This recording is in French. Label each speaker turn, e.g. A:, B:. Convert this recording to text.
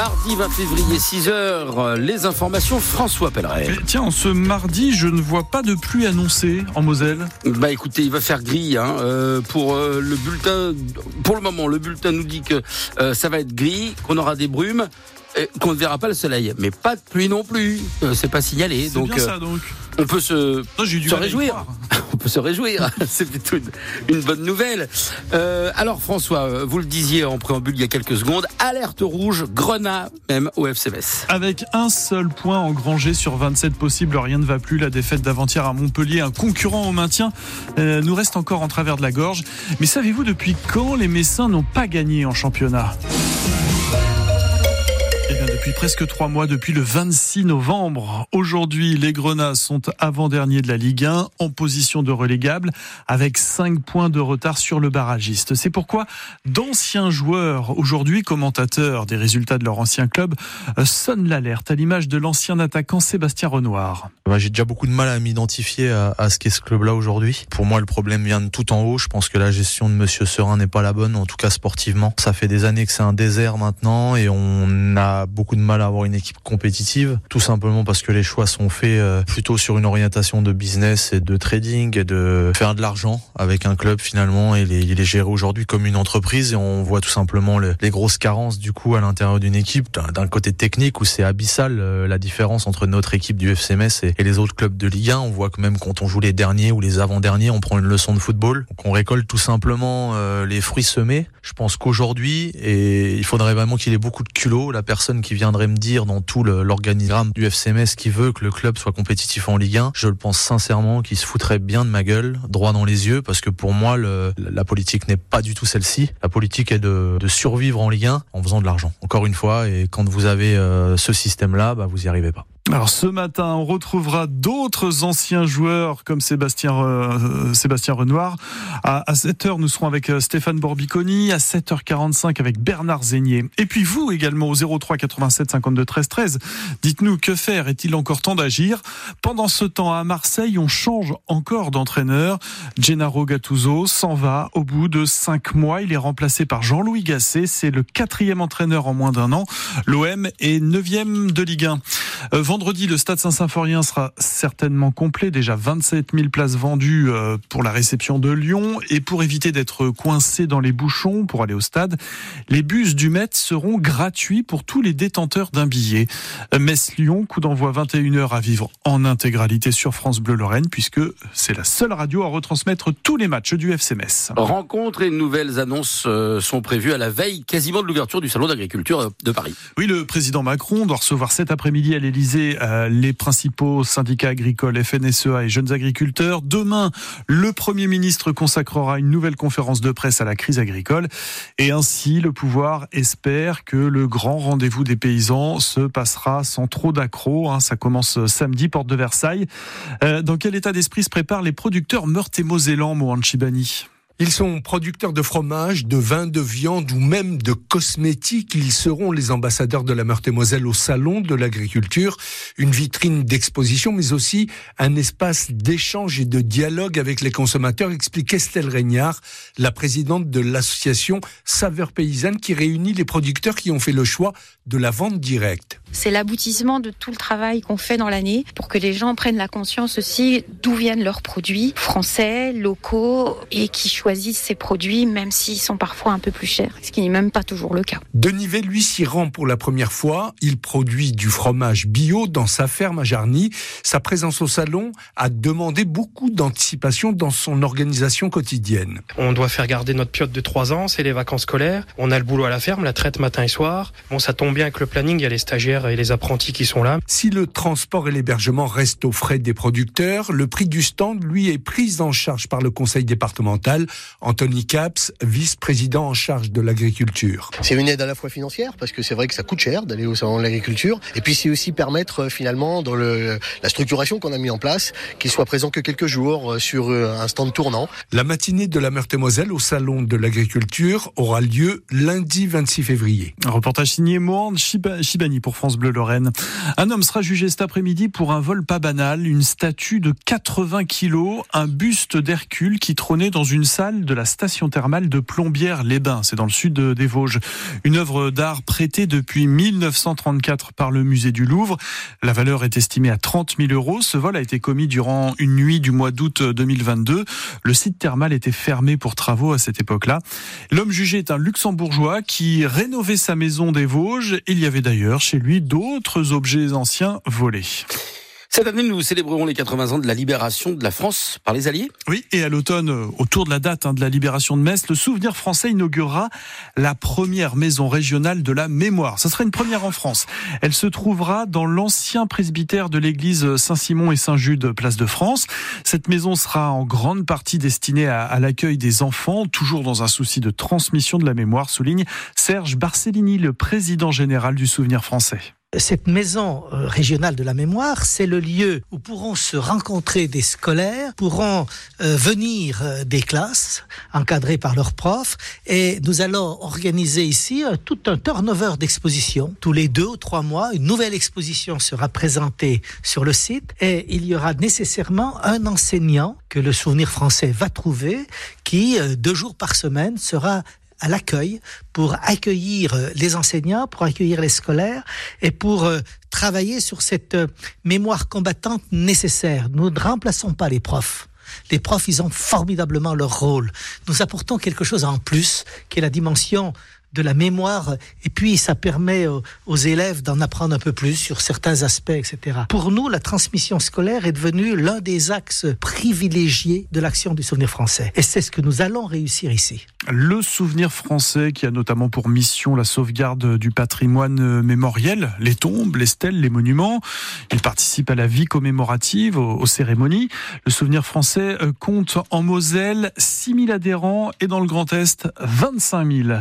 A: Mardi 20 février, 6h, les informations François Pelleret.
B: Tiens, ce mardi, je ne vois pas de pluie annoncée en Moselle.
A: Bah écoutez, il va faire gris hein, euh, pour euh, le bulletin. Pour le moment, le bulletin nous dit que euh, ça va être gris, qu'on aura des brumes. Qu'on ne verra pas le soleil, mais pas de pluie non plus. Euh, c'est pas signalé,
B: C'est
A: donc
B: bien
A: euh,
B: ça, donc.
A: on peut se
B: Non,
A: se réjouir. se réjouir. C'est plutôt une, bonne nouvelle. Euh, alors François, vous le disiez en préambule il y a quelques secondes, alerte rouge, grenat même au FCMS.
B: Avec un seul point engrangé sur 27 possibles, rien ne va plus. La défaite d'avant-hier à Montpellier, un concurrent au maintien, euh, nous reste encore en travers de la gorge. Mais savez-vous depuis quand les Messins n'ont pas gagné en championnat? Presque trois mois, depuis le 26 novembre. Aujourd'hui, les Grenats sont avant-derniers de la Ligue 1, en position de relégable, avec cinq points de retard sur le barragiste. C'est pourquoi d'anciens joueurs, aujourd'hui commentateurs des résultats de leur ancien club, euh, sonnent l'alerte, à l'image de l'ancien attaquant Sébastien Renoir.
C: J'ai déjà beaucoup de mal à m'identifier à, ce qu'est ce club-là aujourd'hui. Pour moi, le problème vient de tout en haut. Je pense que la gestion de Monsieur Serin n'est pas la bonne, en tout cas sportivement. Ça fait des années que c'est un désert maintenant et on a beaucoup de mal à avoir une équipe compétitive, tout simplement parce que les choix sont faits euh, plutôt sur une orientation de business et de trading et de faire de l'argent avec un club finalement et les, il est géré aujourd'hui comme une entreprise et on voit tout simplement le- les grosses carences du coup à l'intérieur d'une équipe d'un- d'un côté technique où c'est abyssal euh, la différence entre notre équipe du FCMS et, et les autres clubs de Ligue 1. On voit que même quand on joue les derniers ou les avant-derniers, on prend une leçon de football. Donc on récolte tout simplement euh, les fruits semés. Je pense qu'aujourd'hui, et il faudrait vraiment qu'il ait beaucoup de culot, la personne qui viendrait me dire dans tout l'organigramme du FCMS qui veut que le club soit compétitif en Ligue 1, je le pense sincèrement qu'il se foutrait bien de ma gueule, droit dans les yeux, parce que pour moi, la politique n'est pas du tout celle-ci. La politique est de, survivre en Ligue 1 en faisant de l'argent. Encore une fois, et quand vous avez euh, ce système-là, bah, vous y arrivez pas.
B: Alors ce matin, on retrouvera d'autres anciens joueurs comme Sébastien, euh, Sébastien Renoir. À, à 7h, nous serons avec euh, Stéphane Borbiconi. À 7h45 avec Bernard Zégnier. Et puis vous également au 03 87 52 13 13. Dites-nous que faire? Est-il encore temps d'agir? Pendant ce temps, à Marseille, on change encore d'entraîneur. Gennaro Gattuso s'en va au bout de cinq mois. Il est remplacé par Jean-Louis Gasset. C'est le quatrième entraîneur en moins d'un an. L'OM est neuvième de Ligue 1. Euh, vendredi, le stade Saint-Symphorien sera certainement complet. Déjà 27 000 places vendues euh, pour la réception de Lyon. Et pour éviter d'être coincé dans les bouchons pour aller au stade, les bus du Met seront gratuits pour tous les détenteurs d'un billet. Euh, Metz-Lyon, coup d'envoi 21h à vivre en intégralité sur France Bleu Lorraine, puisque c'est la seule radio à retransmettre tous les matchs du FC Metz.
A: Rencontres et nouvelles annonces euh, sont prévues à la veille quasiment de l'ouverture du salon d'agriculture de Paris.
B: Oui, le président Macron doit recevoir cet après-midi à l'Elysée euh, les principaux syndicats agricoles, FNSEA et jeunes agriculteurs. Demain, le Premier ministre consacrera une nouvelle conférence de presse à la crise agricole. Et ainsi, le pouvoir espère que le grand rendez-vous des paysans se passera sans trop d'accrocs. hein. Ça commence samedi, porte de Versailles. Euh, dans quel état d'esprit se préparent les producteurs meurthe-et-mosellans, Mohan Chibani?
D: Ils sont producteurs de fromage, de vin, de viande ou même de cosmétiques. Ils seront les ambassadeurs de la Meurthe-et-Moselle au Salon de l'Agriculture, une vitrine d'exposition, mais aussi un espace d'échange et de dialogue avec les consommateurs, explique Estelle Régnard, la présidente de l'association Saveurs Paysannes, qui réunit les producteurs qui ont fait le choix de la vente directe.
E: C'est l'aboutissement de tout le travail qu'on fait dans l'année pour que les gens prennent la conscience aussi d'où viennent leurs produits français, locaux et qui choisissent ces produits même s'ils sont parfois un peu plus chers, ce qui n'est même pas toujours le cas.
D: Denivet, lui, s'y rend pour la première fois. Il produit du fromage bio dans sa ferme à Jarny. Sa présence au salon a demandé beaucoup d'anticipation dans son organisation quotidienne.
F: On doit faire garder notre piote de 3 ans, c'est les vacances scolaires. On a le boulot à la ferme, la traite matin et soir. Bon, ça tombe bien avec le planning, il y a les stagiaires et les apprentis qui sont là.
D: Si le transport et l'hébergement restent aux frais des producteurs, le prix du stand, lui, est pris en charge par le conseil départemental. Anthony Caps, vice-président en charge de l'agriculture.
G: C'est une aide à la fois financière, parce que c'est vrai que ça coûte cher d'aller au salon de l'agriculture, et puis c'est aussi permettre euh, finalement dans le, la structuration qu'on a mis en place, qu'il soit présent que quelques jours euh, sur euh, un stand tournant.
D: La matinée de la Meurthe-et-Moselle au salon de l'agriculture aura lieu lundi 26 février.
B: Un reportage signé Mohand Chiba- Chibani pour France Bleu Lorraine. Un homme sera jugé cet après-midi pour un vol pas banal, une statue de 80 kilos, un buste d'Hercule qui trônait dans une salle de la station thermale de Plombières-les-Bains. C'est dans le sud des Vosges. Une œuvre d'art prêtée depuis 1934 par le musée du Louvre. La valeur est estimée à 30 000 euros. Ce vol a été commis durant une nuit du mois d'août 2022. Le site thermal était fermé pour travaux à cette époque-là. L'homme jugé est un luxembourgeois qui rénovait sa maison des Vosges. Il y avait d'ailleurs chez lui d'autres objets anciens volés.
A: Cette année, nous célébrerons les 80 ans de la libération de la France par les Alliés.
B: Oui, et à l'automne, autour de la date hein, de la libération de Metz, le Souvenir français inaugurera la première maison régionale de la mémoire. Ce sera une première en France. Elle se trouvera dans l'ancien presbytère de l'église Saint-Simon et Saint-Jude, place de France. Cette maison sera en grande partie destinée à l'accueil des enfants, toujours dans un souci de transmission de la mémoire, souligne Serge Barcellini, le président général du Souvenir français.
H: Cette maison euh, régionale de la mémoire, c'est le lieu où pourront se rencontrer des scolaires, pourront euh, venir euh, des classes encadrées par leurs profs, et nous allons organiser ici tout un turnover d'expositions. Tous les deux ou trois mois, une nouvelle exposition sera présentée sur le site, et il y aura nécessairement un enseignant que le souvenir français va trouver, qui deux jours par semaine sera à l'accueil pour accueillir euh, les enseignants, pour accueillir les scolaires et pour euh, travailler sur cette euh, mémoire combattante nécessaire. Nous ne remplaçons pas les profs. Les profs, ils ont formidablement leur rôle. Nous apportons quelque chose en plus, qui est la dimension de la mémoire et puis ça permet aux, élèves d'en apprendre un peu plus sur certains aspects, etc. Pour nous, la transmission scolaire est devenue l'un des axes privilégiés de l'action du souvenir français et c'est ce que nous allons réussir ici.
B: Le souvenir français qui a notamment pour mission la sauvegarde du patrimoine mémoriel, les tombes, les stèles, les monuments. Il participe à la vie commémorative, aux, aux cérémonies. Le souvenir français compte en Moselle 6 000 adhérents et dans le Grand Est 25 000.